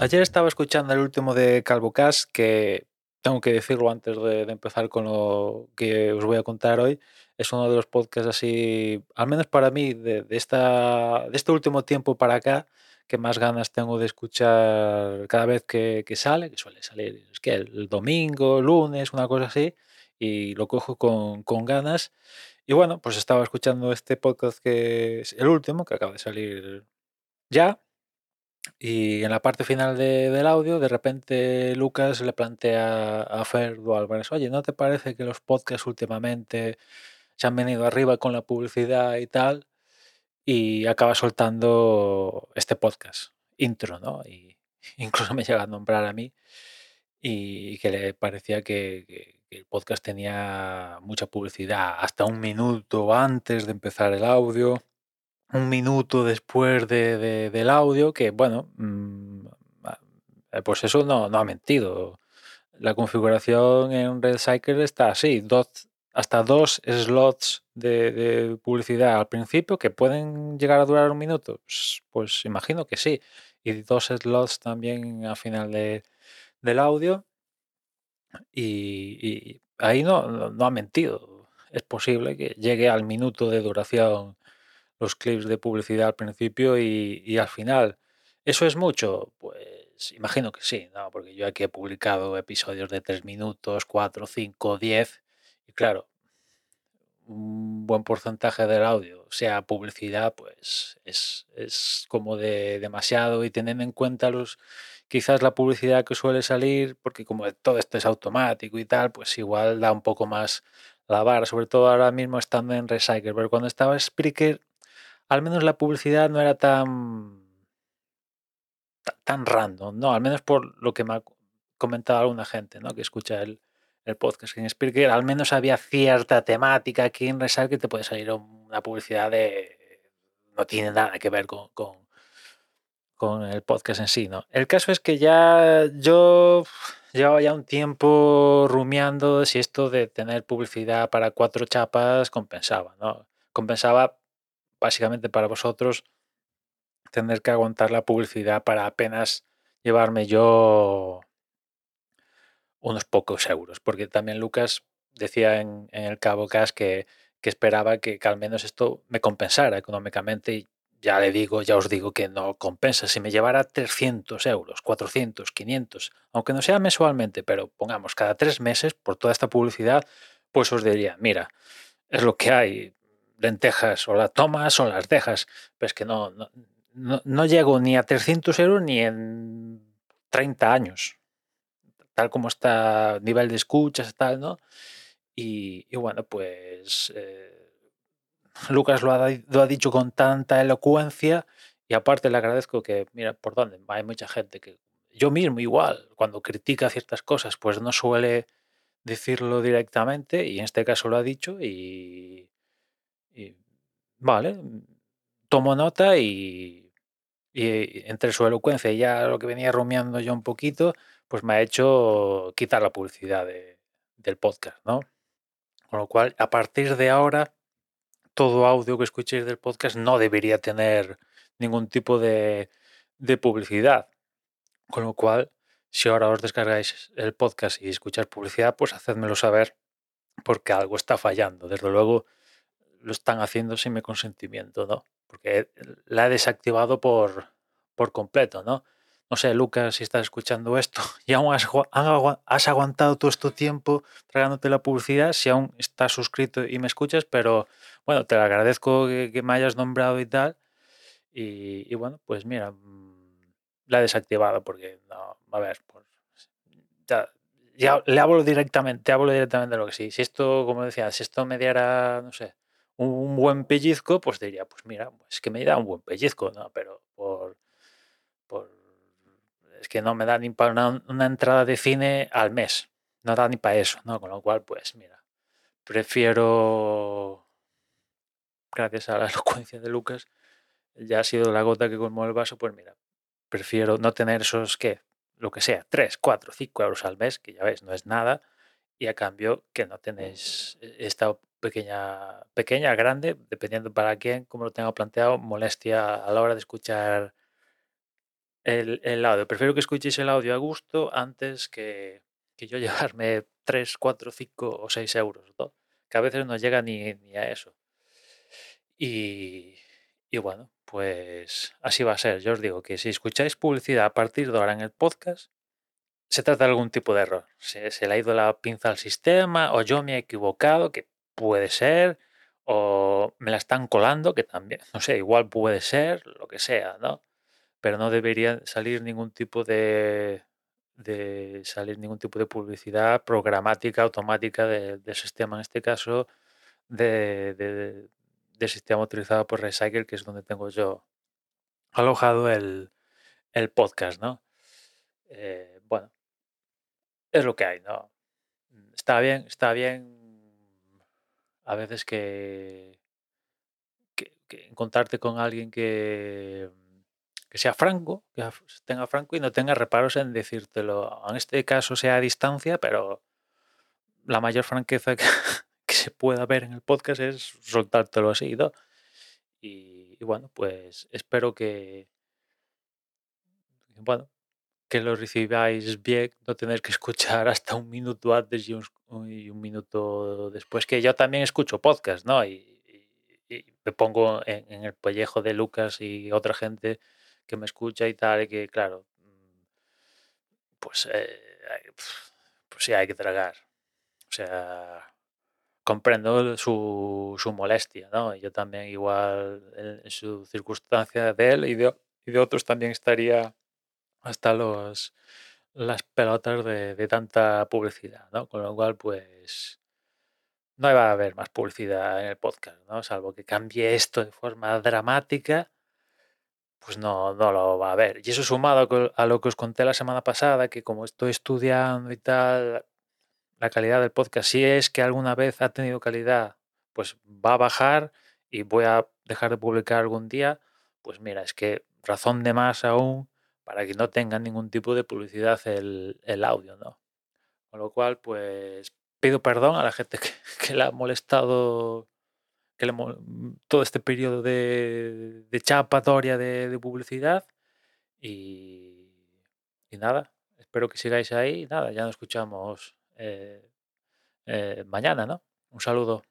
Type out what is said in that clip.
Ayer estaba escuchando el último de Calvo Cash, que tengo que decirlo antes de, empezar con lo que os voy a contar hoy. Es uno de los podcasts así, al menos para mí, de, esta, de este último tiempo para acá, que más ganas tengo de escuchar cada vez que, que sale, que suele salir, es que el domingo, lunes, una cosa así, y lo cojo con, con ganas. Y bueno, pues estaba escuchando este podcast que es el último, que acaba de salir ya. Y en la parte final de- del audio, de repente Lucas le plantea a Ferdo Álvarez, oye, ¿no te parece que los podcasts últimamente se han venido arriba con la publicidad y tal? Y acaba soltando este podcast, intro, ¿no? Y incluso me llega a nombrar a mí y que le parecía que el podcast tenía mucha publicidad, hasta un minuto antes de empezar el audio un minuto después de, de- del audio, que bueno, mm, ah, pues eso no, no ha mentido. La configuración en RedCycle está así, dos, hasta dos slots de, publicidad al principio que pueden llegar a durar un minuto. Pues, pues imagino que sí. Y dos slots también al final de- del audio. Y, y ahí no, no, no ha mentido. Es posible que llegue al minuto de duración los clips de publicidad al principio y, al final. ¿Eso es mucho? Pues imagino que sí, ¿no? Porque yo aquí he publicado episodios de 3 minutos, 4, 5, 10 y claro, un buen porcentaje del audio sea publicidad, pues es, es como de demasiado y teniendo en cuenta los quizás la publicidad que suele salir, porque como todo esto es automático y tal, pues igual da un poco más la vara, sobre todo ahora mismo estando en Recycle, pero cuando estaba Spreaker al menos la publicidad no era tan, ta- tan random, ¿no? Al menos por lo que me ha comentado alguna gente, ¿no? Que escucha el, el podcast en Spreaker, al menos había cierta temática aquí en Resal que te puede salir una publicidad de... no tiene nada que ver con, con, con el podcast en sí, ¿no? El caso es que ya yo llevaba ya un tiempo rumiando si esto de tener publicidad para cuatro chapas compensaba, ¿no? Compensaba básicamente para vosotros tener que aguantar la publicidad para apenas llevarme yo unos pocos euros, porque también Lucas decía en, el Cabo que, que esperaba que, que al menos esto me compensara económicamente y ya le digo, ya os digo que no compensa. Si me llevara 300 euros, 400, 500, aunque no sea mensualmente, pero pongamos cada tres meses por toda esta publicidad, pues os diría, mira, es lo que hay, lentejas o las tomas o las dejas, pero es que no, no, no, no llego ni a 300 euros ni en 30 años, tal como está nivel de escuchas, tal, ¿no? Y, y bueno, pues eh, Lucas lo ha, lo ha dicho con tanta elocuencia y aparte le agradezco que, mira, por dónde, hay mucha gente que yo mismo igual, cuando critica ciertas cosas, pues no suele decirlo directamente y en este caso lo ha dicho y, y vale, tomo nota y, y entre su elocuencia y ya lo que venía rumiando yo un poquito, pues me ha hecho quitar la publicidad de- del podcast, ¿no? Con lo cual, a partir de ahora, todo audio que escuchéis del podcast no debería tener ningún tipo de, de publicidad. Con lo cual, si ahora os descargáis el podcast y escucháis publicidad, pues hacedmelo saber porque algo está fallando. Desde luego, lo están haciendo sin mi consentimiento, ¿no? Porque la he desactivado por, por completo, ¿no? No sé, Lucas, si estás escuchando esto y aún has, gua- agua- has aguantado todo este tiempo tragándote la publicidad, si aún estás suscrito y me escuchas, pero bueno, te lo agradezco que, me hayas nombrado y tal. Y, y bueno, pues mira, mm, la he desactivado porque, no, a ver, pues ya, ya le hablo directamente, te hablo directamente de lo que sí. Si esto, como decía, si esto me diera, no sé, un, buen pellizco, pues diría, pues mira, es que me da un buen pellizco, ¿no? Pero por, por es que no me da ni para una, una entrada de cine al mes, no da ni para eso, ¿no? Con lo cual, pues mira, prefiero, gracias a la elocuencia de Lucas, ya ha sido la gota que colmó el vaso, pues mira, prefiero no tener esos, ¿qué? Lo que sea, 3, 4, 5 euros al mes, que ya ves, no es nada, y a cambio que no tenéis eh, esta pequeña, pequeña, grande, dependiendo para quién, como lo tengo planteado, molestia a la hora de escuchar el, el audio. Prefiero que escuchéis el audio a gusto antes que, que yo llevarme 3, 4, 5 o 6 euros, ¿no? que a veces no llega ni, ni a eso. Y, y bueno, pues así va a ser. Yo os digo que si escucháis publicidad a partir de ahora en el podcast, se trata de algún tipo de error. Se, se le ha ido la pinza al sistema, o yo me he equivocado, que puede ser, o me la están colando, que también, no sé, igual puede ser, lo que sea, ¿no? Pero no debería salir ningún tipo de, de salir ningún tipo de publicidad programática, automática de- del sistema, en este caso, de, de- sistema utilizado por Recycle, que es donde tengo yo alojado el, el podcast, ¿no? Eh, bueno, es lo que hay, ¿no? Está bien, está bien a veces que, encontrarte con alguien que, que sea franco, que tenga franco y no tenga reparos en decírtelo. En este caso sea a distancia, pero la mayor franqueza que, se pueda ver en el podcast es soltártelo así, ¿no? Y bueno, pues espero que, bueno, que lo recibáis bien, no tener que escuchar hasta un minuto antes y un, y un minuto después, que yo también escucho podcast, ¿no? Y, y- y me pongo en, en el pellejo de Lucas y otra gente que me escucha y tal, y que claro, mm, pues, eh, pues sí, hay que tragar. O sea, comprendo su, su molestia, ¿no? Yo también igual en, en su circunstancia de él y de, y de otros también estaría hasta los las pelotas de, de tanta publicidad, ¿no? Con lo cual, pues no va a haber más publicidad en el podcast, ¿no? Salvo que cambie esto de forma dramática, pues no, no lo va a haber. Y eso sumado a lo que os conté la semana pasada, que como estoy estudiando y tal, la calidad del podcast, si es que alguna vez ha tenido calidad, pues va a bajar y voy a dejar de publicar algún día, pues mira, es que razón de más aún para que no tenga ningún tipo de publicidad el, el audio, ¿no? Con lo cual, pues pido perdón a la gente que, que le ha molestado que le mol- todo este periodo de, de chapatoria de, de publicidad y, y nada, espero que sigáis ahí nada, ya nos escuchamos eh, eh, mañana, ¿no? Un saludo.